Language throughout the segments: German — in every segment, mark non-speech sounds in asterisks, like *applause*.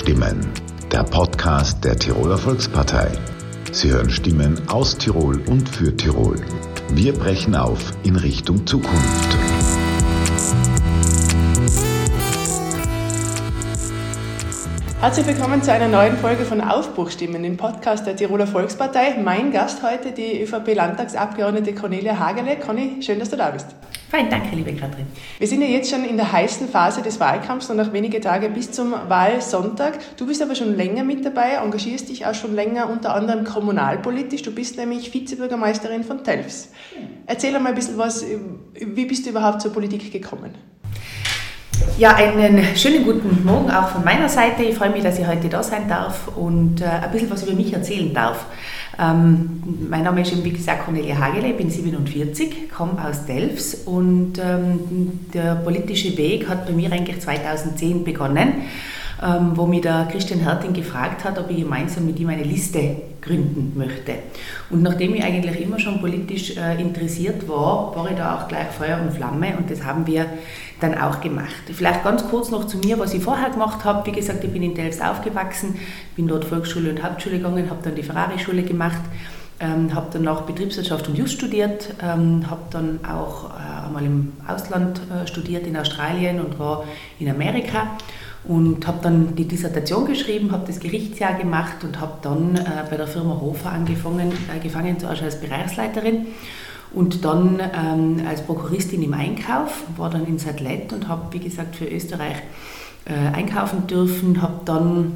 Aufbruchstimmen, der Podcast der Tiroler Volkspartei. Sie hören Stimmen aus Tirol und für Tirol. Wir brechen auf in Richtung Zukunft. Herzlich willkommen zu einer neuen Folge von Aufbruchstimmen, dem Podcast der Tiroler Volkspartei. Mein Gast heute die ÖVP-Landtagsabgeordnete Cornelia Hagele. Conny, schön, dass du da bist. Fein, danke, liebe Katrin. Wir sind ja jetzt schon in der heißen Phase des Wahlkampfs und noch wenige Tage bis zum Wahlsonntag. Du bist aber schon länger mit dabei, engagierst dich auch schon länger unter anderem kommunalpolitisch. Du bist nämlich Vizebürgermeisterin von Telfs. Erzähl einmal ein bisschen was, wie bist du überhaupt zur Politik gekommen? Ja, einen schönen guten Morgen auch von meiner Seite. Ich freue mich, dass ich heute da sein darf und äh, ein bisschen was über mich erzählen darf. Ähm, mein Name ist eben, wie gesagt, Cornelia Hagele, ich bin 47, komme aus Delfs und ähm, der politische Weg hat bei mir eigentlich 2010 begonnen, ähm, wo mir der Christian Herting gefragt hat, ob ich gemeinsam mit ihm eine Liste gründen möchte. Und nachdem ich eigentlich immer schon politisch äh, interessiert war, war ich da auch gleich Feuer und Flamme und das haben wir dann auch gemacht. Vielleicht ganz kurz noch zu mir, was ich vorher gemacht habe. Wie gesagt, ich bin in Delfs aufgewachsen, bin dort Volksschule und Hauptschule gegangen, habe dann die Ferrari-Schule gemacht, ähm, habe dann auch Betriebswirtschaft und Just studiert, ähm, habe dann auch äh, einmal im Ausland äh, studiert, in Australien und war in Amerika und habe dann die Dissertation geschrieben, habe das Gerichtsjahr gemacht und habe dann äh, bei der Firma Hofer angefangen, äh, gefangen zuerst als Bereichsleiterin und dann ähm, als Prokuristin im Einkauf, war dann in Satellite und habe, wie gesagt, für Österreich äh, einkaufen dürfen, habe dann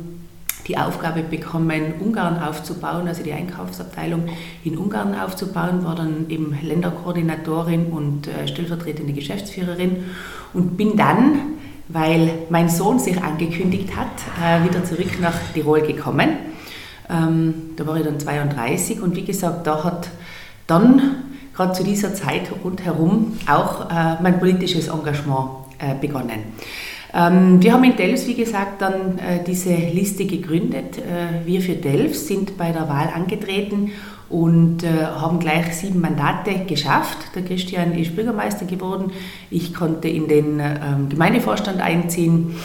die Aufgabe bekommen, Ungarn aufzubauen, also die Einkaufsabteilung in Ungarn aufzubauen, war dann eben Länderkoordinatorin und äh, stellvertretende Geschäftsführerin und bin dann, weil mein Sohn sich angekündigt hat, äh, wieder zurück nach Tirol gekommen. Ähm, da war ich dann 32 und wie gesagt, da hat dann gerade zu dieser Zeit rundherum auch äh, mein politisches Engagement äh, begonnen. Ähm, wir haben in Delfs, wie gesagt, dann äh, diese Liste gegründet. Äh, wir für Delfs sind bei der Wahl angetreten und äh, haben gleich sieben Mandate geschafft. Der Christian ist Bürgermeister geworden. Ich konnte in den ähm, Gemeindevorstand einziehen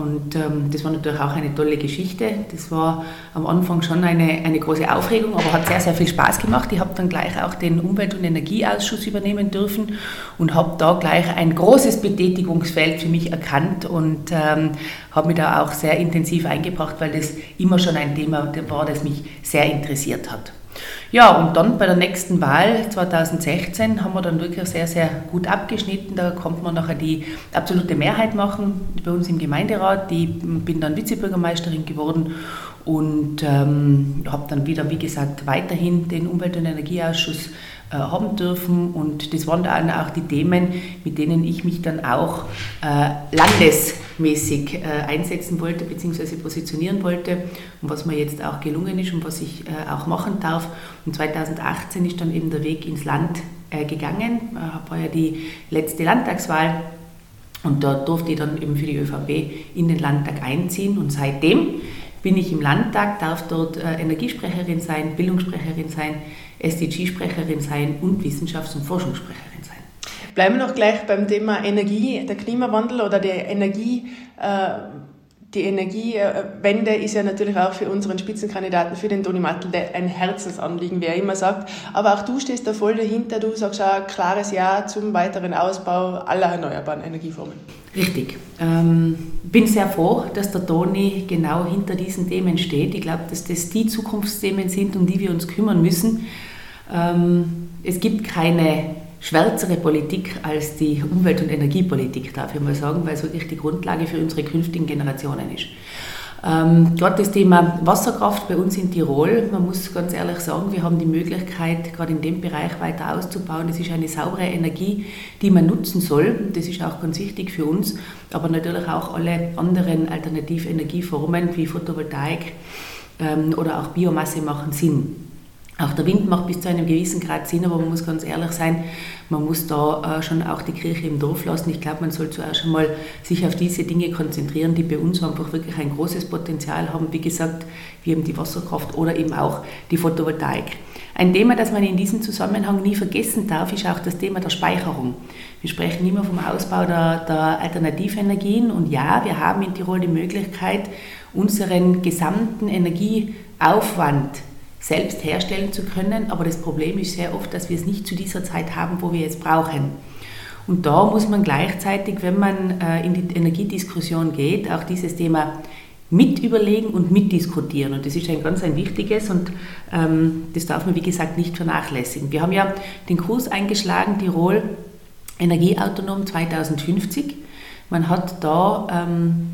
und ähm, das war natürlich auch eine tolle Geschichte. Das war am Anfang schon eine, eine große Aufregung, aber hat sehr, sehr viel Spaß gemacht. Ich habe dann gleich auch den Umwelt- und Energieausschuss übernehmen dürfen und habe da gleich ein großes Betätigungsfeld für mich erkannt und ähm, habe mich da auch sehr intensiv eingebracht, weil das immer schon ein Thema war, das mich sehr interessiert hat. Ja, und dann bei der nächsten Wahl 2016 haben wir dann wirklich sehr, sehr gut abgeschnitten. Da konnte man nachher die absolute Mehrheit machen bei uns im Gemeinderat. Ich bin dann Vizebürgermeisterin geworden und ähm, habe dann wieder, wie gesagt, weiterhin den Umwelt- und Energieausschuss äh, haben dürfen. Und das waren dann auch die Themen, mit denen ich mich dann auch äh, landesmäßig äh, einsetzen wollte bzw. positionieren wollte und was mir jetzt auch gelungen ist und was ich äh, auch machen darf. Und 2018 ist dann eben der Weg ins Land äh, gegangen, äh, war ja die letzte Landtagswahl. Und da durfte ich dann eben für die ÖVP in den Landtag einziehen und seitdem bin ich im Landtag, darf dort Energiesprecherin sein, Bildungssprecherin sein, SDG-Sprecherin sein und Wissenschafts- und Forschungssprecherin sein. Bleiben wir noch gleich beim Thema Energie, der Klimawandel oder der Energie. Äh, die Energiewende ist ja natürlich auch für unseren Spitzenkandidaten, für den Toni Mattel, ein Herzensanliegen, wie er immer sagt. Aber auch du stehst da voll dahinter. Du sagst auch klares Ja zum weiteren Ausbau aller erneuerbaren Energieformen. Richtig. Ähm, bin sehr froh, dass der Toni genau hinter diesen Themen steht. Ich glaube, dass das die Zukunftsthemen sind, um die wir uns kümmern müssen. Ähm, es gibt keine schwärzere Politik als die Umwelt- und Energiepolitik, darf ich mal sagen, weil es wirklich die Grundlage für unsere künftigen Generationen ist. Ähm, gerade das Thema Wasserkraft bei uns in Tirol, man muss ganz ehrlich sagen, wir haben die Möglichkeit, gerade in dem Bereich weiter auszubauen. Es ist eine saubere Energie, die man nutzen soll. Das ist auch ganz wichtig für uns, aber natürlich auch alle anderen Alternativenergieformen wie Photovoltaik ähm, oder auch Biomasse machen Sinn. Auch der Wind macht bis zu einem gewissen Grad Sinn, aber man muss ganz ehrlich sein, man muss da äh, schon auch die Kirche im Dorf lassen. Ich glaube, man soll zuerst einmal sich auf diese Dinge konzentrieren, die bei uns einfach wirklich ein großes Potenzial haben. Wie gesagt, wie eben die Wasserkraft oder eben auch die Photovoltaik. Ein Thema, das man in diesem Zusammenhang nie vergessen darf, ist auch das Thema der Speicherung. Wir sprechen immer vom Ausbau der, der Alternativenergien und ja, wir haben in Tirol die Möglichkeit, unseren gesamten Energieaufwand selbst herstellen zu können. Aber das Problem ist sehr oft, dass wir es nicht zu dieser Zeit haben, wo wir es brauchen. Und da muss man gleichzeitig, wenn man äh, in die Energiediskussion geht, auch dieses Thema mit überlegen und mitdiskutieren. Und das ist ein ganz ein wichtiges und ähm, das darf man, wie gesagt, nicht vernachlässigen. Wir haben ja den Kurs eingeschlagen, Tirol Energieautonom 2050. Man hat da ähm,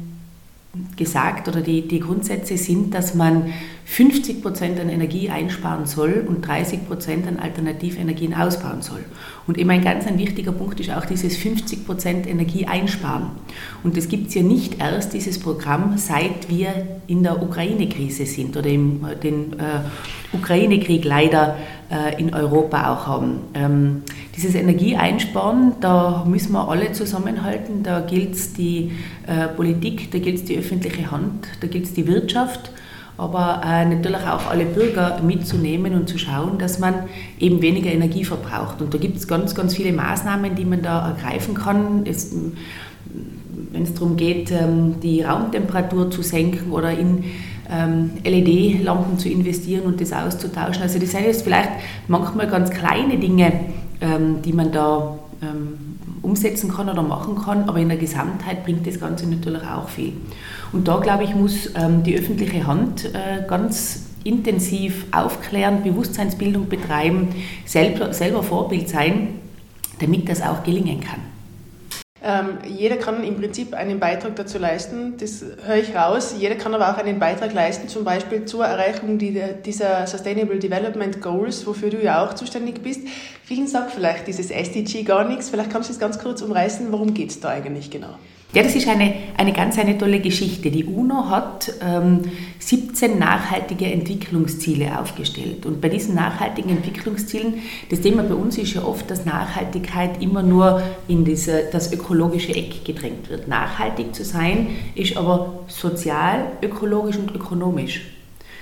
gesagt oder die, die Grundsätze sind, dass man 50 Prozent an Energie einsparen soll und 30 Prozent an Alternativenergien ausbauen soll. Und eben ein ganz ein wichtiger Punkt ist auch dieses 50 Prozent Energie einsparen. Und das gibt es ja nicht erst, dieses Programm, seit wir in der Ukraine-Krise sind oder im äh, den äh, Ukraine-Krieg leider äh, in Europa auch haben. Ähm, dieses Energieeinsparen, da müssen wir alle zusammenhalten. Da gilt es die äh, Politik, da gilt es die öffentliche Hand, da gilt es die Wirtschaft aber äh, natürlich auch alle Bürger mitzunehmen und zu schauen, dass man eben weniger Energie verbraucht. Und da gibt es ganz, ganz viele Maßnahmen, die man da ergreifen kann. wenn es darum geht, ähm, die Raumtemperatur zu senken oder in ähm, LED-Lampen zu investieren und das auszutauschen. Also das sind jetzt vielleicht manchmal ganz kleine Dinge, ähm, die man da umsetzen kann oder machen kann, aber in der Gesamtheit bringt das Ganze natürlich auch viel. Und da, glaube ich, muss ähm, die öffentliche Hand äh, ganz intensiv aufklären, Bewusstseinsbildung betreiben, selber, selber Vorbild sein, damit das auch gelingen kann. Ähm, jeder kann im Prinzip einen Beitrag dazu leisten, das höre ich raus. Jeder kann aber auch einen Beitrag leisten, zum Beispiel zur Erreichung dieser Sustainable Development Goals, wofür du ja auch zuständig bist. Vielen sagt vielleicht dieses SDG gar nichts. Vielleicht kannst du es ganz kurz umreißen. Worum geht es da eigentlich genau? Ja, das ist eine, eine ganz eine tolle Geschichte. Die UNO hat ähm, 17 nachhaltige Entwicklungsziele aufgestellt. Und bei diesen nachhaltigen Entwicklungszielen, das Thema bei uns ist ja oft, dass Nachhaltigkeit immer nur in diese, das ökologische Eck gedrängt wird. Nachhaltig zu sein ist aber sozial, ökologisch und ökonomisch.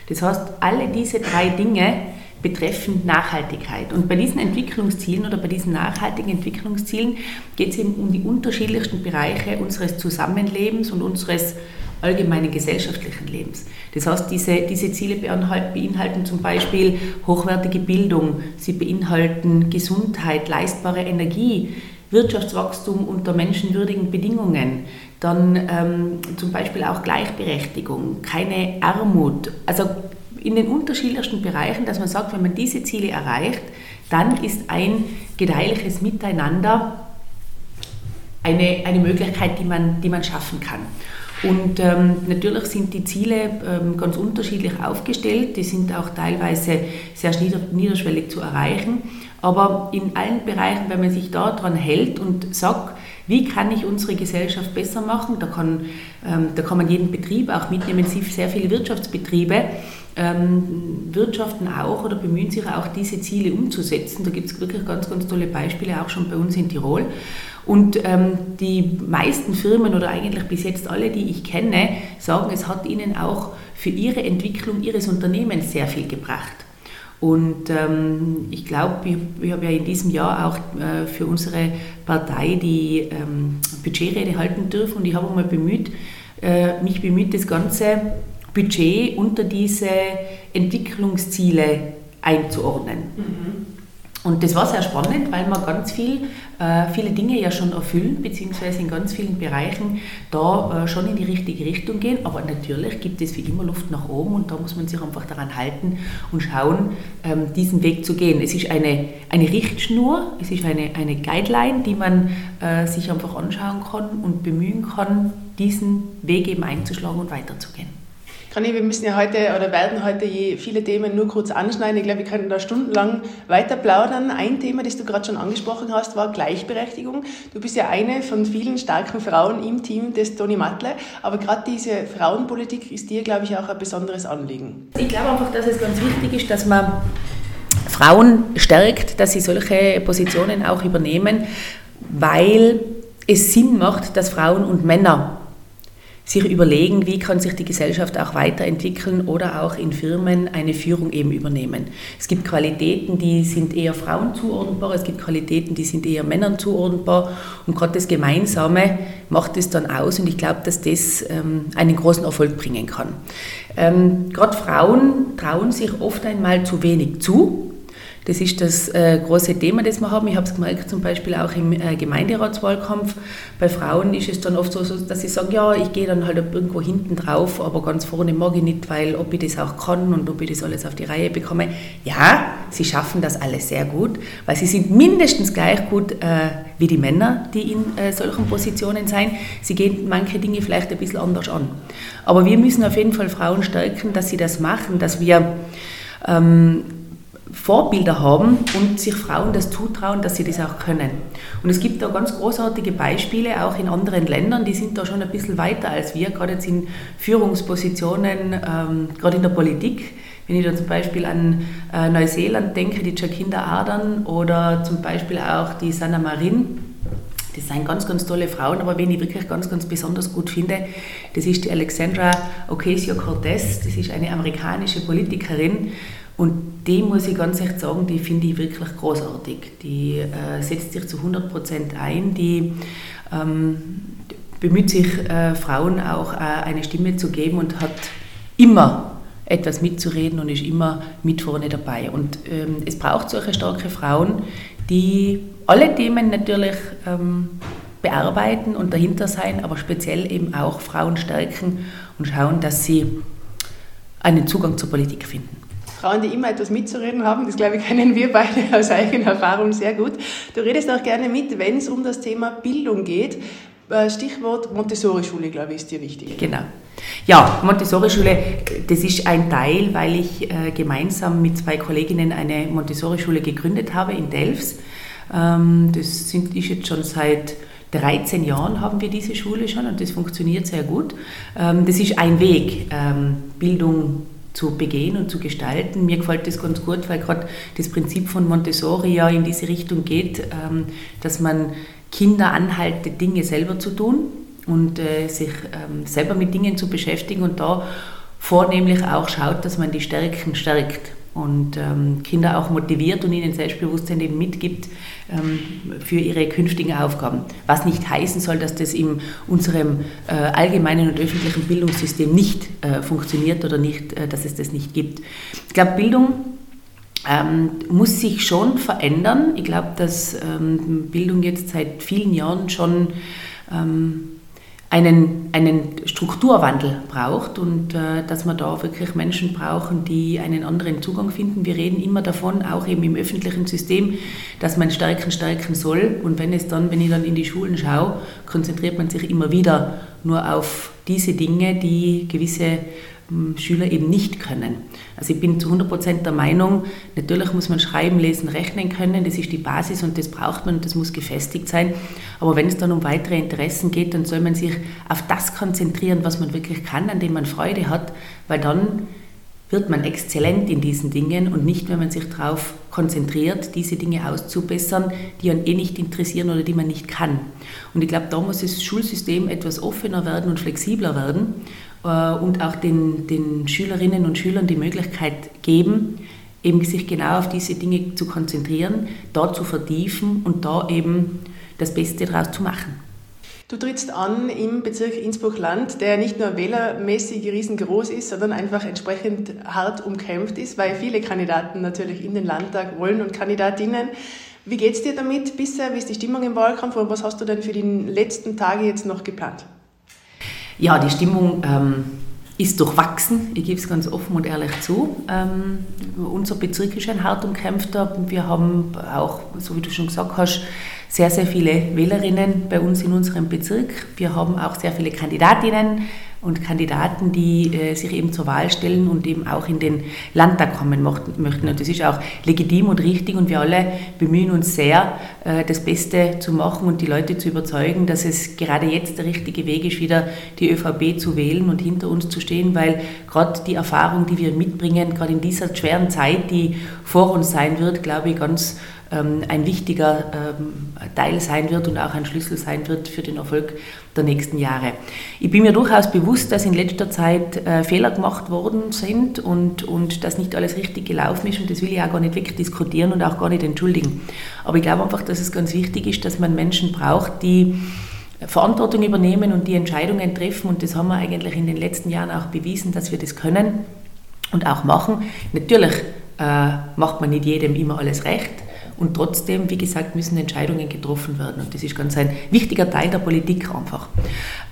Das heißt, alle diese drei Dinge betreffend Nachhaltigkeit. Und bei diesen Entwicklungszielen oder bei diesen nachhaltigen Entwicklungszielen geht es eben um die unterschiedlichsten Bereiche unseres Zusammenlebens und unseres allgemeinen gesellschaftlichen Lebens. Das heißt, diese, diese Ziele beinhalten zum Beispiel hochwertige Bildung, sie beinhalten Gesundheit, leistbare Energie, Wirtschaftswachstum unter menschenwürdigen Bedingungen, dann ähm, zum Beispiel auch Gleichberechtigung, keine Armut. Also in den unterschiedlichsten Bereichen, dass man sagt, wenn man diese Ziele erreicht, dann ist ein gedeihliches Miteinander eine, eine Möglichkeit, die man, die man schaffen kann. Und ähm, natürlich sind die Ziele ähm, ganz unterschiedlich aufgestellt, die sind auch teilweise sehr niederschwellig zu erreichen. Aber in allen Bereichen, wenn man sich daran hält und sagt, wie kann ich unsere Gesellschaft besser machen, da kann, ähm, da kann man jeden Betrieb auch mitnehmen, sehr viele Wirtschaftsbetriebe ähm, wirtschaften auch oder bemühen sich auch, diese Ziele umzusetzen. Da gibt es wirklich ganz, ganz tolle Beispiele, auch schon bei uns in Tirol. Und ähm, die meisten Firmen oder eigentlich bis jetzt alle, die ich kenne, sagen, es hat ihnen auch für ihre Entwicklung ihres Unternehmens sehr viel gebracht. Und ähm, ich glaube, ich, ich habe ja in diesem Jahr auch äh, für unsere Partei die ähm, Budgetrede halten dürfen und ich habe mal bemüht, äh, mich bemüht, das Ganze Budget unter diese Entwicklungsziele einzuordnen. Mhm. Und das war sehr spannend, weil wir ganz viel, äh, viele Dinge ja schon erfüllen, beziehungsweise in ganz vielen Bereichen da äh, schon in die richtige Richtung gehen. Aber natürlich gibt es wie immer Luft nach oben und da muss man sich einfach daran halten und schauen, ähm, diesen Weg zu gehen. Es ist eine, eine Richtschnur, es ist eine, eine Guideline, die man äh, sich einfach anschauen kann und bemühen kann, diesen Weg eben einzuschlagen und weiterzugehen. Conny, wir müssen ja heute oder werden heute viele Themen nur kurz anschneiden. Ich glaube, wir könnten da stundenlang weiter plaudern. Ein Thema, das du gerade schon angesprochen hast, war Gleichberechtigung. Du bist ja eine von vielen starken Frauen im Team des Toni Matle, aber gerade diese Frauenpolitik ist dir, glaube ich, auch ein besonderes Anliegen. Ich glaube einfach, dass es ganz wichtig ist, dass man Frauen stärkt, dass sie solche Positionen auch übernehmen, weil es Sinn macht, dass Frauen und Männer sich überlegen, wie kann sich die Gesellschaft auch weiterentwickeln oder auch in Firmen eine Führung eben übernehmen. Es gibt Qualitäten, die sind eher Frauen zuordnbar, es gibt Qualitäten, die sind eher Männern zuordnbar und gerade das Gemeinsame macht es dann aus und ich glaube, dass das ähm, einen großen Erfolg bringen kann. Ähm, gerade Frauen trauen sich oft einmal zu wenig zu das ist das äh, große Thema, das wir haben. Ich habe es gemerkt, zum Beispiel auch im äh, Gemeinderatswahlkampf. Bei Frauen ist es dann oft so, dass sie sagen, ja, ich gehe dann halt irgendwo hinten drauf, aber ganz vorne mag ich nicht, weil ob ich das auch kann und ob ich das alles auf die Reihe bekomme. Ja, sie schaffen das alles sehr gut, weil sie sind mindestens gleich gut äh, wie die Männer, die in äh, solchen Positionen sein. Sie gehen manche Dinge vielleicht ein bisschen anders an. Aber wir müssen auf jeden Fall Frauen stärken, dass sie das machen, dass wir... Ähm, Vorbilder haben und sich Frauen das zutrauen, dass sie das auch können. Und es gibt da ganz großartige Beispiele, auch in anderen Ländern, die sind da schon ein bisschen weiter als wir, gerade jetzt in Führungspositionen, ähm, gerade in der Politik. Wenn ich da zum Beispiel an äh, Neuseeland denke, die Jacinda Ardern oder zum Beispiel auch die Sanna Marin, das sind ganz, ganz tolle Frauen, aber wen ich wirklich ganz, ganz besonders gut finde, das ist die Alexandra Ocasio-Cortez, das ist eine amerikanische Politikerin, und die muss ich ganz echt sagen, die finde ich wirklich großartig. Die äh, setzt sich zu 100 Prozent ein, die ähm, bemüht sich, äh, Frauen auch äh, eine Stimme zu geben und hat immer etwas mitzureden und ist immer mit vorne dabei. Und ähm, es braucht solche starke Frauen, die alle Themen natürlich ähm, bearbeiten und dahinter sein, aber speziell eben auch Frauen stärken und schauen, dass sie einen Zugang zur Politik finden. Frauen, die immer etwas mitzureden haben. Das, glaube ich, kennen wir beide *laughs* aus eigener Erfahrung sehr gut. Du redest auch gerne mit, wenn es um das Thema Bildung geht. Äh, Stichwort Montessori-Schule, glaube ich, ist dir wichtig. Genau. Ja, Montessori-Schule, das ist ein Teil, weil ich äh, gemeinsam mit zwei Kolleginnen eine Montessori-Schule gegründet habe in Delfs. Ähm, das sind, ist jetzt schon seit 13 Jahren haben wir diese Schule schon und das funktioniert sehr gut. Ähm, das ist ein Weg, ähm, Bildung zu begehen und zu gestalten. Mir gefällt das ganz gut, weil gerade das Prinzip von Montessori ja in diese Richtung geht, ähm, dass man Kinder anhaltet, Dinge selber zu tun und äh, sich ähm, selber mit Dingen zu beschäftigen und da vornehmlich auch schaut, dass man die Stärken stärkt und ähm, Kinder auch motiviert und ihnen Selbstbewusstsein eben mitgibt ähm, für ihre künftigen Aufgaben. Was nicht heißen soll, dass das in unserem äh, allgemeinen und öffentlichen Bildungssystem nicht äh, funktioniert oder nicht, äh, dass es das nicht gibt. Ich glaube, Bildung ähm, muss sich schon verändern. Ich glaube, dass ähm, Bildung jetzt seit vielen Jahren schon ähm, einen, einen Strukturwandel braucht und äh, dass wir da wirklich Menschen brauchen, die einen anderen Zugang finden. Wir reden immer davon, auch eben im öffentlichen System, dass man Stärken stärken soll. Und wenn es dann, wenn ich dann in die Schulen schaue, konzentriert man sich immer wieder nur auf diese Dinge, die gewisse Schüler eben nicht können. Also ich bin zu 100 Prozent der Meinung, natürlich muss man schreiben, lesen, rechnen können, das ist die Basis und das braucht man und das muss gefestigt sein. Aber wenn es dann um weitere Interessen geht, dann soll man sich auf das konzentrieren, was man wirklich kann, an dem man Freude hat, weil dann wird man exzellent in diesen Dingen und nicht, wenn man sich darauf konzentriert, diese Dinge auszubessern, die einen eh nicht interessieren oder die man nicht kann. Und ich glaube, da muss das Schulsystem etwas offener werden und flexibler werden äh, und auch den, den Schülerinnen und Schülern die Möglichkeit geben, eben sich genau auf diese Dinge zu konzentrieren, da zu vertiefen und da eben das Beste daraus zu machen. Du trittst an im Bezirk Innsbruck-Land, der nicht nur wählermäßig riesengroß ist, sondern einfach entsprechend hart umkämpft ist, weil viele Kandidaten natürlich in den Landtag wollen und Kandidatinnen. Wie geht es dir damit bisher? Wie ist die Stimmung im Wahlkampf und was hast du denn für die letzten Tage jetzt noch geplant? Ja, die Stimmung ähm, ist durchwachsen, ich gebe es ganz offen und ehrlich zu. Ähm, unser Bezirk ist ein hart umkämpfter. Wir haben auch, so wie du schon gesagt hast, sehr, sehr viele Wählerinnen bei uns in unserem Bezirk. Wir haben auch sehr viele Kandidatinnen und Kandidaten, die äh, sich eben zur Wahl stellen und eben auch in den Landtag kommen möchten. Und das ist auch legitim und richtig und wir alle bemühen uns sehr, äh, das Beste zu machen und die Leute zu überzeugen, dass es gerade jetzt der richtige Weg ist, wieder die ÖVP zu wählen und hinter uns zu stehen, weil gerade die Erfahrung, die wir mitbringen, gerade in dieser schweren Zeit, die vor uns sein wird, glaube ich, ganz ein wichtiger ähm, Teil sein wird und auch ein Schlüssel sein wird für den Erfolg der nächsten Jahre. Ich bin mir durchaus bewusst, dass in letzter Zeit äh, Fehler gemacht worden sind und, und dass nicht alles richtig gelaufen ist und das will ich auch gar nicht wegdiskutieren und auch gar nicht entschuldigen. Aber ich glaube einfach, dass es ganz wichtig ist, dass man Menschen braucht, die Verantwortung übernehmen und die Entscheidungen treffen und das haben wir eigentlich in den letzten Jahren auch bewiesen, dass wir das können und auch machen. Natürlich äh, macht man nicht jedem immer alles recht, und trotzdem, wie gesagt, müssen Entscheidungen getroffen werden. Und das ist ganz ein wichtiger Teil der Politik einfach.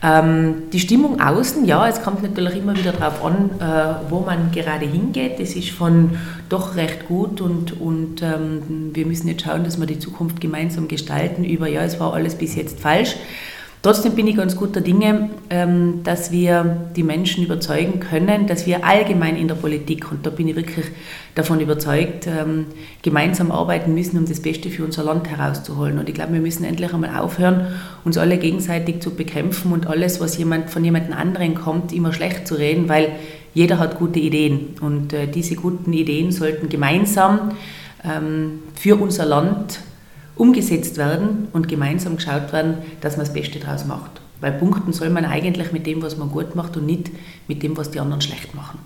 Ähm, die Stimmung außen, ja, es kommt natürlich immer wieder darauf an, äh, wo man gerade hingeht. Das ist von doch recht gut und, und ähm, wir müssen jetzt schauen, dass wir die Zukunft gemeinsam gestalten über, ja, es war alles bis jetzt falsch. Trotzdem bin ich ganz guter Dinge, ähm, dass wir die Menschen überzeugen können, dass wir allgemein in der Politik, und da bin ich wirklich davon überzeugt, ähm, gemeinsam arbeiten müssen, um das Beste für unser Land herauszuholen. Und ich glaube, wir müssen endlich einmal aufhören, uns alle gegenseitig zu bekämpfen und alles, was jemand von jemand anderen kommt, immer schlecht zu reden, weil jeder hat gute Ideen. Und äh, diese guten Ideen sollten gemeinsam ähm, für unser Land umgesetzt werden und gemeinsam geschaut werden, dass man das Beste daraus macht. Weil punkten soll man eigentlich mit dem, was man gut macht und nicht mit dem, was die anderen schlecht machen.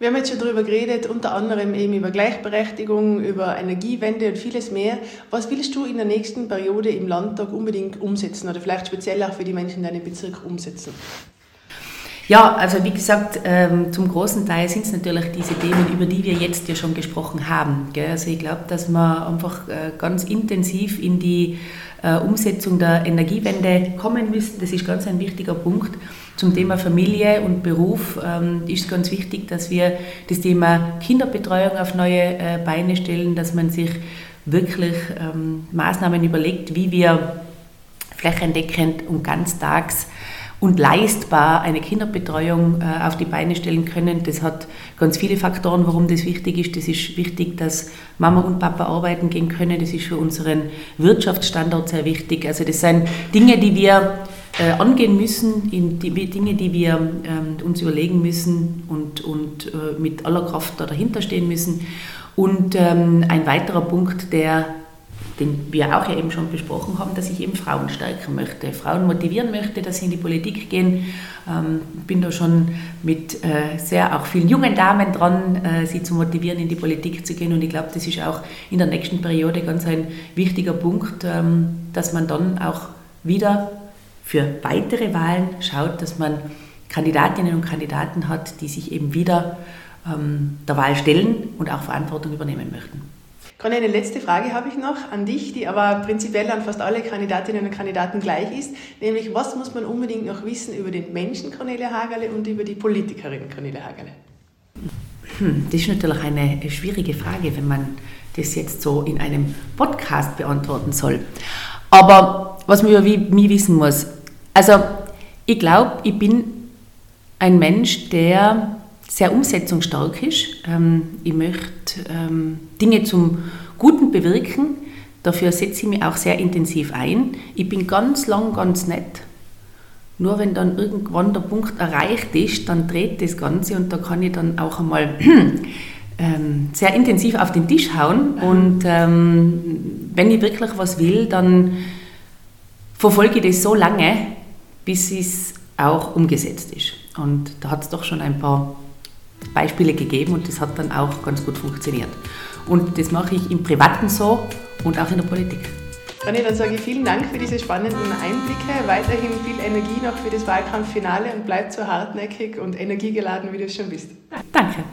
Wir haben jetzt schon darüber geredet, unter anderem eben über Gleichberechtigung, über Energiewende und vieles mehr. Was willst du in der nächsten Periode im Landtag unbedingt umsetzen oder vielleicht speziell auch für die Menschen in deinem Bezirk umsetzen? Ja, also wie gesagt, ähm, zum großen Teil sind es natürlich diese Themen, über die wir jetzt ja schon gesprochen haben. Also ich glaube, dass wir einfach äh, ganz intensiv in die äh, Umsetzung der Energiewende kommen müssen. Das ist ganz ein wichtiger Punkt. Zum Thema Familie und Beruf ähm, ist ganz wichtig, dass wir das Thema Kinderbetreuung auf neue äh, Beine stellen, dass man sich wirklich ähm, Maßnahmen überlegt, wie wir flächendeckend und ganztags und leistbar eine Kinderbetreuung äh, auf die Beine stellen können. Das hat ganz viele Faktoren, warum das wichtig ist. Das ist wichtig, dass Mama und Papa arbeiten gehen können. Das ist für unseren Wirtschaftsstandort sehr wichtig. Also das sind Dinge, die wir äh, angehen müssen, die, Dinge, die wir ähm, uns überlegen müssen und, und äh, mit aller Kraft da dahinter stehen müssen. Und ähm, ein weiterer Punkt, der den wir auch ja eben schon besprochen haben, dass ich eben Frauen stärken möchte, Frauen motivieren möchte, dass sie in die Politik gehen. Ähm, bin da schon mit äh, sehr auch vielen jungen Damen dran, äh, sie zu motivieren, in die Politik zu gehen. Und ich glaube, das ist auch in der nächsten Periode ganz ein wichtiger Punkt, ähm, dass man dann auch wieder für weitere Wahlen schaut, dass man Kandidatinnen und Kandidaten hat, die sich eben wieder ähm, der Wahl stellen und auch Verantwortung übernehmen möchten. Conny, eine letzte Frage habe ich noch an dich, die aber prinzipiell an fast alle Kandidatinnen und Kandidaten gleich ist, nämlich was muss man unbedingt noch wissen über den Menschen Cornelia Hagerle und über die Politikerin Cornelia Hagerle? Hm, das ist natürlich eine schwierige Frage, wenn man das jetzt so in einem Podcast beantworten soll. Aber was man über mich wissen muss, also ich glaube, ich bin ein Mensch, der sehr umsetzungsstark ist. Ähm, ich möchte ähm, Dinge zum Guten bewirken. Dafür setze ich mich auch sehr intensiv ein. Ich bin ganz lang ganz nett. Nur wenn dann irgendwann der Punkt erreicht ist, dann dreht das Ganze und da kann ich dann auch einmal *clears throat* ähm, sehr intensiv auf den Tisch hauen. Und wenn ich wirklich was will, dann verfolge ich das so lange, bis es auch umgesetzt ist. Und da hat es doch schon ein paar Beispiele gegeben und das hat dann auch ganz gut funktioniert. Und das mache ich im Privaten so und auch in der Politik. Ronny, dann sage ich vielen Dank für diese spannenden Einblicke. Weiterhin viel Energie noch für das Wahlkampffinale und bleib so hartnäckig und energiegeladen, wie du es schon bist. Danke.